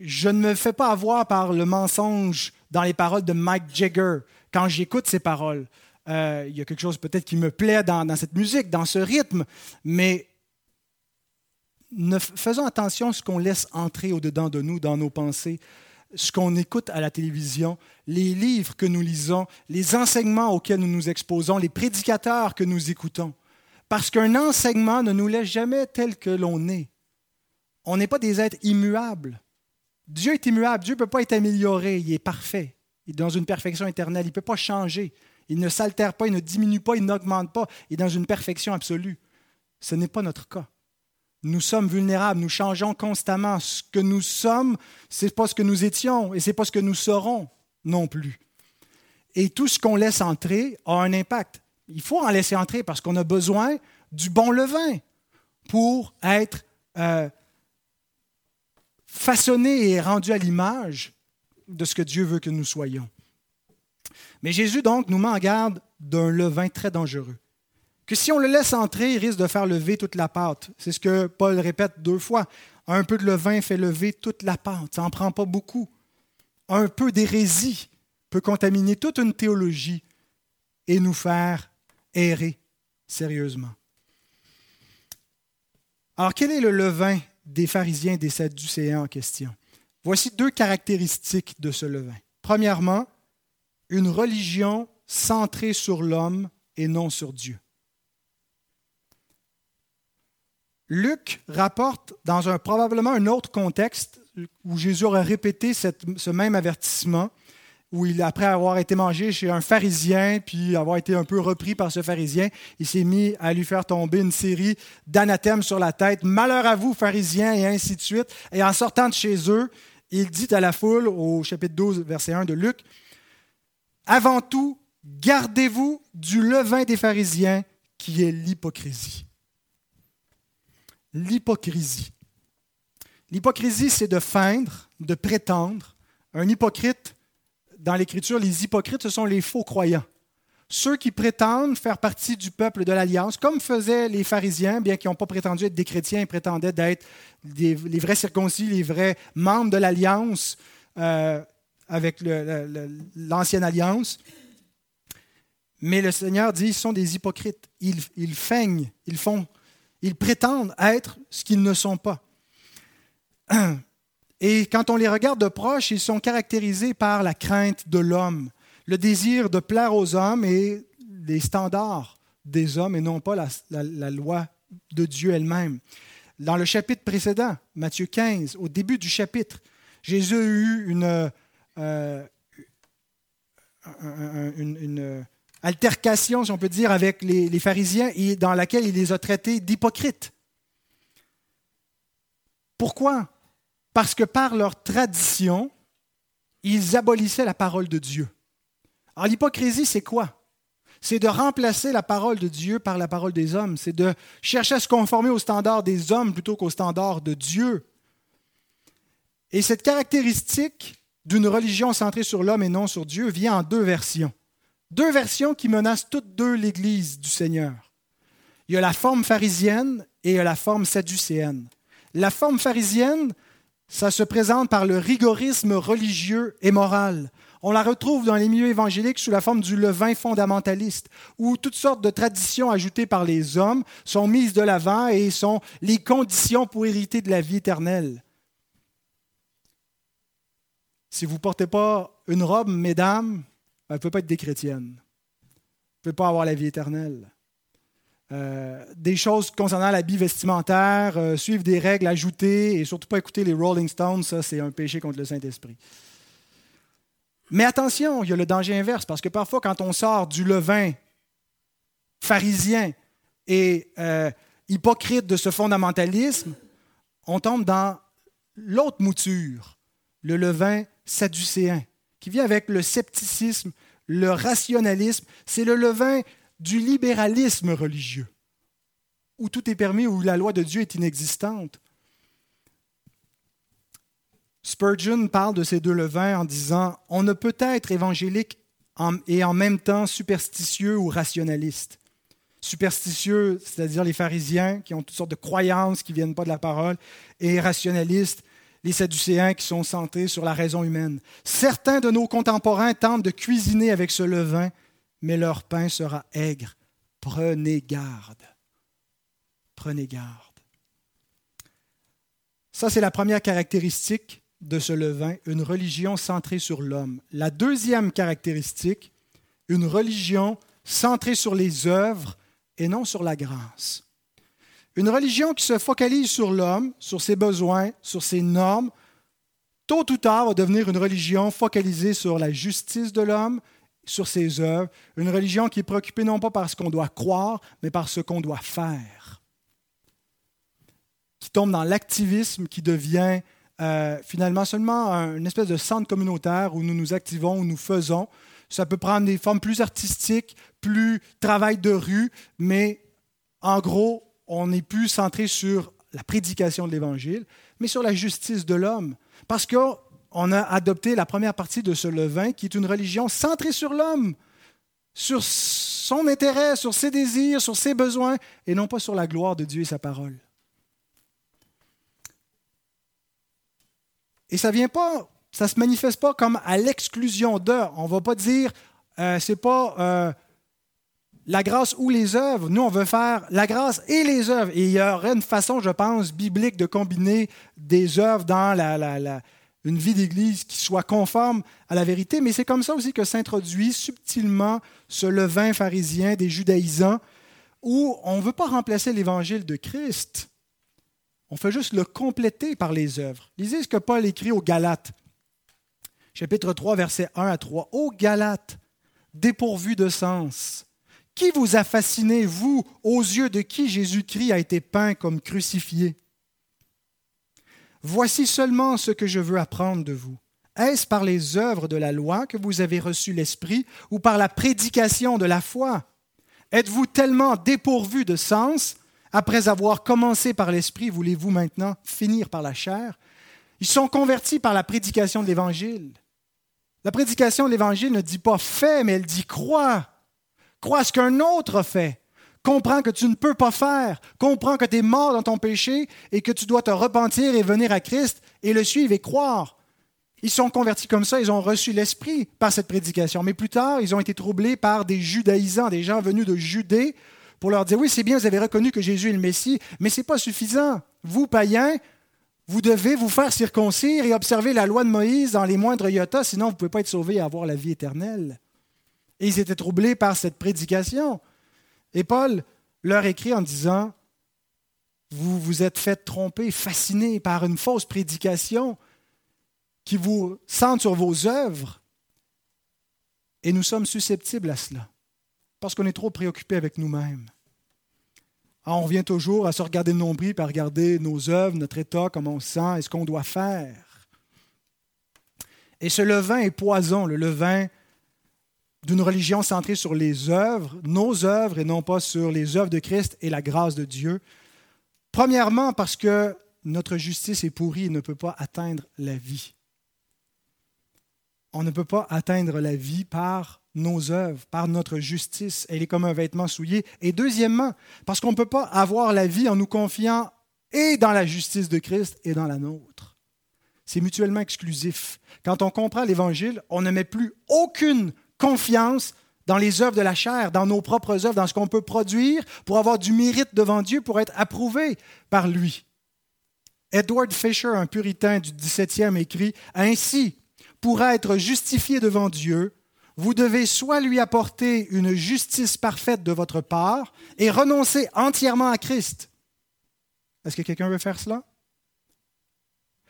Je ne me fais pas avoir par le mensonge dans les paroles de Mike Jagger quand j'écoute ces paroles. Euh, il y a quelque chose peut-être qui me plaît dans, dans, cette musique, dans ce rythme, mais faisons attention à ce qu'on laisse entrer au-dedans de nous, dans nos pensées, ce qu'on écoute à la télévision, les livres que nous lisons, les enseignements auxquels nous nous exposons, les prédicateurs que nous écoutons. Parce qu'un enseignement ne nous laisse jamais tel que l'on est. On n'est pas des êtres immuables. Dieu est immuable, Dieu ne peut pas être amélioré, il est parfait. Il est dans une perfection éternelle, il ne peut pas changer. Il ne s'altère pas, il ne diminue pas, il n'augmente pas, il est dans une perfection absolue. Ce n'est pas notre cas. Nous sommes vulnérables, nous changeons constamment. Ce que nous sommes, ce n'est pas ce que nous étions et ce n'est pas ce que nous serons non plus. Et tout ce qu'on laisse entrer a un impact. Il faut en laisser entrer parce qu'on a besoin du bon levain pour être euh, façonné et rendu à l'image de ce que Dieu veut que nous soyons. Mais Jésus, donc, nous met en garde d'un levain très dangereux que si on le laisse entrer, il risque de faire lever toute la pâte. C'est ce que Paul répète deux fois. Un peu de levain fait lever toute la pâte. Ça n'en prend pas beaucoup. Un peu d'hérésie peut contaminer toute une théologie et nous faire errer sérieusement. Alors, quel est le levain des pharisiens et des sadducéens en question? Voici deux caractéristiques de ce levain. Premièrement, une religion centrée sur l'homme et non sur Dieu. Luc rapporte dans un, probablement un autre contexte où Jésus aurait répété ce même avertissement, où il, après avoir été mangé chez un pharisien, puis avoir été un peu repris par ce pharisien, il s'est mis à lui faire tomber une série d'anathèmes sur la tête. Malheur à vous, pharisiens, et ainsi de suite. Et en sortant de chez eux, il dit à la foule, au chapitre 12, verset 1 de Luc, Avant tout, gardez-vous du levain des pharisiens, qui est l'hypocrisie l'hypocrisie. L'hypocrisie, c'est de feindre, de prétendre. Un hypocrite, dans l'Écriture, les hypocrites, ce sont les faux croyants. Ceux qui prétendent faire partie du peuple de l'Alliance, comme faisaient les pharisiens, bien qu'ils n'ont pas prétendu être des chrétiens, ils prétendaient d'être les vrais circoncis, les vrais membres de l'Alliance euh, avec l'Ancienne Alliance. Mais le Seigneur dit, ils sont des hypocrites. Ils, ils feignent, ils font ils prétendent être ce qu'ils ne sont pas. Et quand on les regarde de proche, ils sont caractérisés par la crainte de l'homme, le désir de plaire aux hommes et les standards des hommes et non pas la, loi de Dieu elle-même. Dans le chapitre précédent, Matthieu 15, au début du chapitre, Jésus a eu une, euh, altercation, si on peut dire, avec les, pharisiens et dans laquelle il les a traités d'hypocrites. Pourquoi? Parce que par leur tradition, ils abolissaient la parole de Dieu. Alors l'hypocrisie, c'est quoi? C'est de remplacer la parole de Dieu par la parole des hommes. C'est de chercher à se conformer aux standards des hommes plutôt qu'aux standards de Dieu. Et cette caractéristique d'une religion centrée sur l'homme et non sur Dieu vient en deux versions. Deux versions qui menacent toutes deux l'Église du Seigneur. Il y a la forme pharisienne et il y a la forme sadducéenne. La forme pharisienne, ça se présente par le rigorisme religieux et moral. On la retrouve dans les milieux évangéliques sous la forme du levain fondamentaliste, où toutes sortes de traditions ajoutées par les hommes sont mises de l'avant et sont les conditions pour hériter de la vie éternelle. Si vous ne portez pas une robe, mesdames, ne peut pas être des chrétiennes. Elle ne peut pas avoir la vie éternelle. Euh, des choses concernant l'habit vestimentaire, euh, suivre des règles ajoutées et surtout pas écouter les Rolling Stones, ça c'est un péché contre le Saint-Esprit. Mais attention, il y a le danger inverse, parce que parfois quand on sort du levain pharisien et euh, hypocrite de ce fondamentalisme, on tombe dans l'autre mouture, le levain sadducéen qui vient avec le scepticisme, le rationalisme. C'est le levain du libéralisme religieux, où tout est permis, où la loi de Dieu est inexistante. Spurgeon parle de ces deux levains en disant On ne peut être évangélique et en même temps superstitieux ou rationaliste. Superstitieux, c'est-à-dire les pharisiens qui ont toutes sortes de croyances qui ne viennent pas de la parole, et rationalistes, les Sadducéens qui sont centrés sur la raison humaine. Certains de nos contemporains tentent de cuisiner avec ce levain, mais leur pain sera aigre. Prenez garde. Prenez garde. Ça, c'est la première caractéristique de ce levain, une religion centrée sur l'homme. La deuxième caractéristique, une religion centrée sur les œuvres et non sur la grâce. Une religion qui se focalise sur l'homme, sur ses besoins, sur ses normes, tôt ou tard va devenir une religion focalisée sur la justice de l'homme, sur ses œuvres, une religion qui est préoccupée non pas par ce qu'on doit croire, mais par ce qu'on doit faire, qui tombe dans l'activisme, qui devient euh, finalement seulement une espèce de centre communautaire où nous nous activons, où nous faisons. Ça peut prendre des formes plus artistiques, plus travail de rue, mais en gros, on n'est plus centré sur la prédication de l'Évangile, mais sur la justice de l'homme. Parce qu'on a adopté la première partie de ce levain, qui est une religion centrée sur l'homme, sur son intérêt, sur ses désirs, sur ses besoins, et non pas sur la gloire de Dieu et sa parole. Et ça vient pas, ça se manifeste pas comme à l'exclusion de. On va pas dire, euh, c'est pas euh, la grâce ou les œuvres. Nous, on veut faire la grâce et les œuvres. Et il y aurait une façon, je pense, biblique de combiner des œuvres dans une vie d'Église qui soit conforme à la vérité. Mais c'est comme ça aussi que s'introduit subtilement ce levain pharisien des judaïsants où on ne veut pas remplacer l'évangile de Christ. On fait juste le compléter par les œuvres. Lisez ce que Paul écrit aux Galates. Chapitre 3, versets 1 à 3. Ô Galates, dépourvus de sens, qui vous a fasciné, vous, aux yeux de qui Jésus-Christ a été peint comme crucifié? Voici seulement ce que je veux apprendre de vous. Est-ce par les œuvres de la loi que vous avez reçu l'Esprit ou par la prédication de la foi? Êtes-vous tellement dépourvu de sens? Après avoir commencé par l'Esprit, voulez-vous maintenant finir par la chair? Ils sont convertis par la prédication de l'Évangile. La prédication de l'Évangile ne dit pas fais, mais elle dit crois. Crois ce qu'un autre fait. Comprends que tu ne peux pas faire. Comprends que tu es mort dans ton péché et que tu dois te repentir et venir à Christ et le suivre et croire. Ils sont convertis comme ça, ils ont reçu l'Esprit par cette prédication. Mais plus tard, ils ont été troublés par des judaïsants, des gens venus de Judée, pour leur dire, oui, c'est bien, vous avez reconnu que Jésus est le Messie, mais ce n'est pas suffisant. Vous, païens, vous devez vous faire circoncire et observer la loi de Moïse dans les moindres iotas, sinon vous ne pouvez pas être sauvés et avoir la vie éternelle. Et ils étaient troublés par cette prédication. Et Paul leur écrit en disant, vous vous êtes fait tromper, fasciné par une fausse prédication qui vous centre sur vos œuvres. Et nous sommes susceptibles à cela, parce qu'on est trop préoccupés avec nous-mêmes. Ah, on revient toujours à se regarder le nombril, à regarder nos œuvres, notre état, comment on se sent, et ce qu'on doit faire. Et ce levain est poison, le levain d'une religion centrée sur les œuvres, nos œuvres, et non pas sur les œuvres de Christ et la grâce de Dieu. Premièrement, parce que notre justice est pourrie et ne peut pas atteindre la vie. On ne peut pas atteindre la vie par nos œuvres, par notre justice. Elle est comme un vêtement souillé. Et deuxièmement, parce qu'on ne peut pas avoir la vie en nous confiant et dans la justice de Christ et dans la nôtre. C'est mutuellement exclusif. Quand on comprend l'Évangile, on ne met plus aucune confiance dans les œuvres de la chair, dans nos propres œuvres, dans ce qu'on peut produire pour avoir du mérite devant Dieu, pour être approuvé par lui. Edward Fisher, un puritain du XVIIe, écrit Ainsi, pour être justifié devant Dieu, vous devez soit lui apporter une justice parfaite de votre part et renoncer entièrement à Christ. Est-ce que quelqu'un veut faire cela?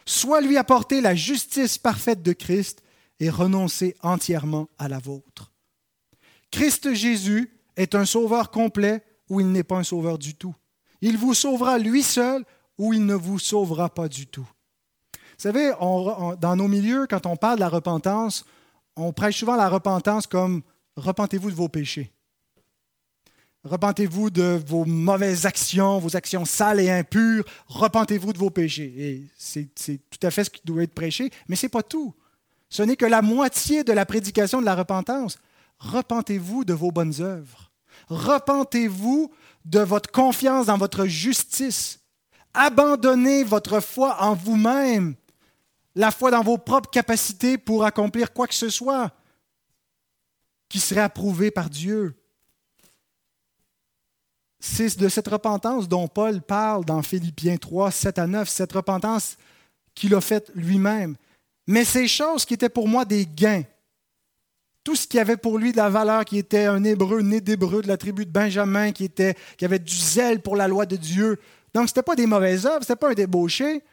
Soit lui apporter la justice parfaite de Christ et renoncer entièrement à la vôtre. Christ Jésus est un sauveur complet ou il n'est pas un sauveur du tout. Il vous sauvera lui seul ou il ne vous sauvera pas du tout. Vous savez, dans nos milieux, quand on parle de la repentance, on prêche souvent la repentance comme repentez-vous de vos péchés. Repentez-vous de vos mauvaises actions, vos actions sales et impures. Repentez-vous de vos péchés. Et c'est tout à fait ce qui doit être prêché, mais ce n'est pas tout. Ce n'est que la moitié de la prédication de la repentance. Repentez-vous de vos bonnes œuvres. Repentez-vous de votre confiance dans votre justice. Abandonnez votre foi en vous-même, la foi dans vos propres capacités pour accomplir quoi que ce soit qui serait approuvé par Dieu. C'est de cette repentance dont Paul parle dans Philippiens 3, 7 à 9, cette repentance qu'il a faite lui-même. Mais ces choses qui étaient pour moi des gains, tout ce qui avait pour lui de la valeur, qui était un hébreu, né d'hébreu, de la tribu de Benjamin, qui, était, qui avait du zèle pour la loi de Dieu. Donc, ce n'était pas des mauvaises œuvres, ce n'était pas un débauché,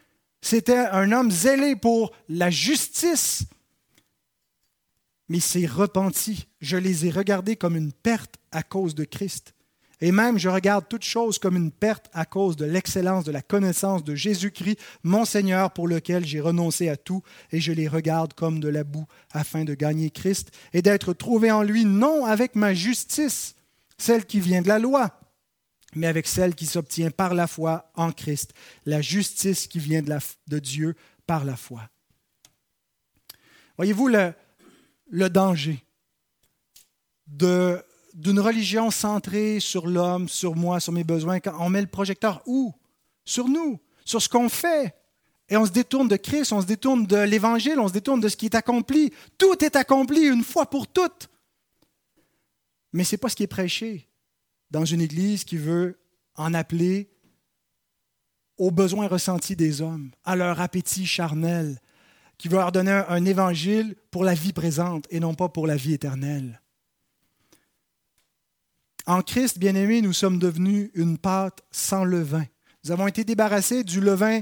c'était un homme zélé pour la justice. Mais il s'est repenti. Je les ai regardés comme une perte à cause de Christ. Et même, je regarde toute chose comme une perte à cause de l'excellence de la connaissance de Jésus-Christ, mon Seigneur, pour lequel j'ai renoncé à tout, et je les regarde comme de la boue, afin de gagner Christ, et d'être trouvé en lui, non avec ma justice, celle qui vient de la loi, mais avec celle qui s'obtient par la foi en Christ, la justice qui vient de, Dieu par la foi. Voyez-vous le danger de d'une religion centrée sur l'homme, sur moi, sur mes besoins, quand on met le projecteur où? Sur nous, sur ce qu'on fait. Et on se détourne de Christ, on se détourne de l'Évangile, on se détourne de ce qui est accompli. Tout est accompli une fois pour toutes. Mais ce n'est pas ce qui est prêché dans une Église qui veut en appeler aux besoins ressentis des hommes, à leur appétit charnel, qui veut leur donner un évangile pour la vie présente et non pas pour la vie éternelle. En Christ, bien-aimés, nous sommes devenus une pâte sans levain. Nous avons été débarrassés du levain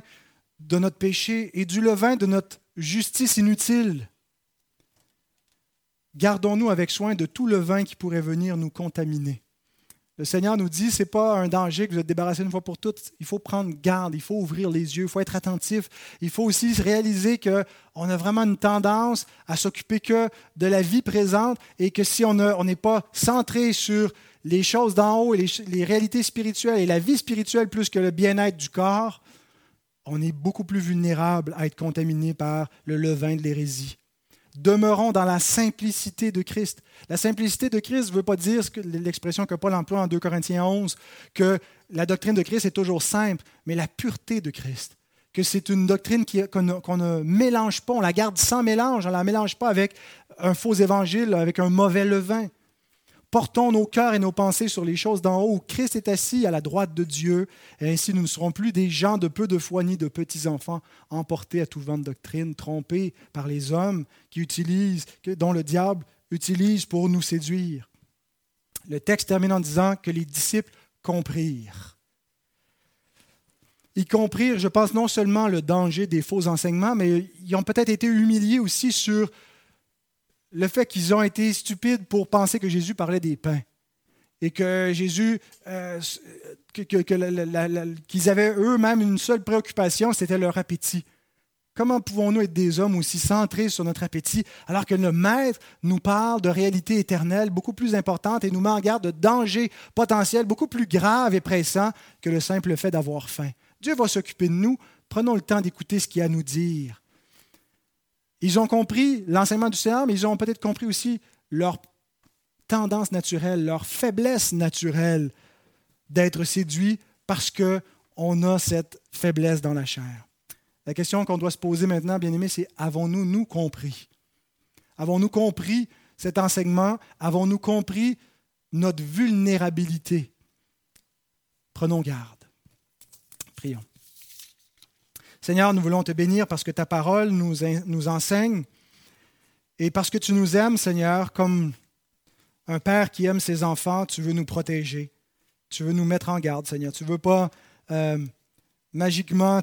de notre péché et du levain de notre justice inutile. Gardons-nous avec soin de tout levain qui pourrait venir nous contaminer. Le Seigneur nous dit, ce n'est pas un danger que vous êtes débarrassé une fois pour toutes. Il faut prendre garde, il faut ouvrir les yeux, il faut être attentif. Il faut aussi réaliser qu'on a vraiment une tendance à s'occuper que de la vie présente et que si on n'est pas centré sur les choses d'en haut les, réalités spirituelles et la vie spirituelle plus que le bien-être du corps, on est beaucoup plus vulnérable à être contaminé par le levain de l'hérésie. Demeurons dans la simplicité de Christ. La simplicité de Christ ne veut pas dire l'expression que Paul emploie en 2 Corinthiens 11, que la doctrine de Christ est toujours simple, mais la pureté de Christ. Que c'est une doctrine qu'on ne mélange pas, on la garde sans mélange, on ne la mélange pas avec un faux évangile, avec un mauvais levain. Portons nos cœurs et nos pensées sur les choses d'en haut où Christ est assis à la droite de Dieu, et ainsi nous ne serons plus des gens de peu de foi ni de petits-enfants emportés à tout vent de doctrine, trompés par les hommes qui utilisent, dont le diable utilise pour nous séduire. Le texte termine en disant que les disciples comprirent. Ils comprirent, je pense, non seulement le danger des faux enseignements, mais ils ont peut-être été humiliés aussi sur le fait qu'ils ont été stupides pour penser que Jésus parlait des pains et que Jésus, euh, qu'ils avaient eux-mêmes une seule préoccupation, c'était leur appétit. Comment pouvons-nous être des hommes aussi centrés sur notre appétit alors que le Maître nous parle de réalité éternelle beaucoup plus importante et nous met en garde de dangers potentiels beaucoup plus graves et pressants que le simple fait d'avoir faim? Dieu va s'occuper de nous. Prenons le temps d'écouter ce qu'il a à nous dire. Ils ont compris l'enseignement du Seigneur, mais ils ont peut-être compris aussi leur tendance naturelle, leur faiblesse naturelle d'être séduits parce qu'on a cette faiblesse dans la chair. La question qu'on doit se poser maintenant, bien aimé, c'est avons-nous nous compris? Avons-nous compris cet enseignement? Avons-nous compris notre vulnérabilité? Prenons garde. Prions. Seigneur, nous voulons te bénir parce que ta parole nous, enseigne et parce que tu nous aimes, Seigneur, comme un père qui aime ses enfants, tu veux nous protéger. Tu veux nous mettre en garde, Seigneur. Tu ne veux pas euh, magiquement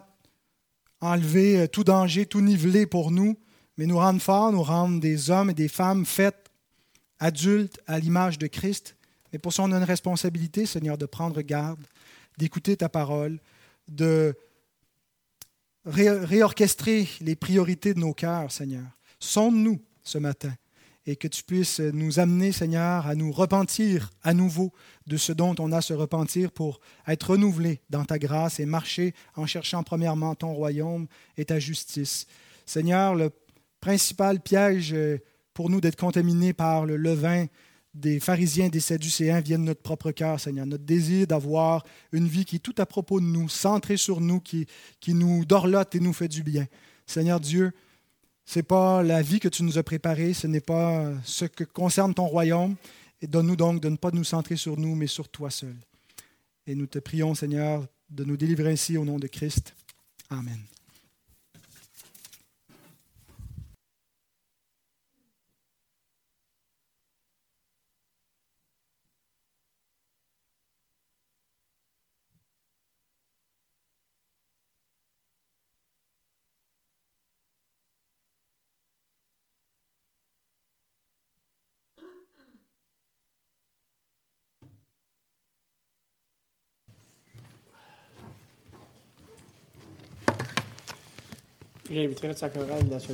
enlever euh, tout danger, tout niveler pour nous, mais nous rendre forts, nous rendre des hommes et des femmes faits adultes à l'image de Christ. Mais pour ça, on a une responsabilité, Seigneur, de prendre garde, d'écouter ta parole, de réorchestrer les priorités de nos cœurs, Seigneur. Sonde-nous ce matin et que tu puisses nous amener, Seigneur, à nous repentir à nouveau de ce dont on a à se repentir pour être renouvelé dans ta grâce et marcher en cherchant premièrement ton royaume et ta justice. Seigneur, le principal piège pour nous d'être contaminés par le levain des pharisiens, des sadducéens vient de notre propre cœur, Seigneur. Notre désir d'avoir une vie qui est tout à propos de nous, centrée sur nous, qui, qui nous dorlote et nous fait du bien. Seigneur Dieu, ce n'est pas la vie que tu nous as préparée, ce n'est pas ce que concerne ton royaume. Et donne-nous donc de ne pas nous centrer sur nous, mais sur toi seul. Et nous te prions, Seigneur, de nous délivrer ainsi au nom de Christ. Amen. Notre chorale dans ce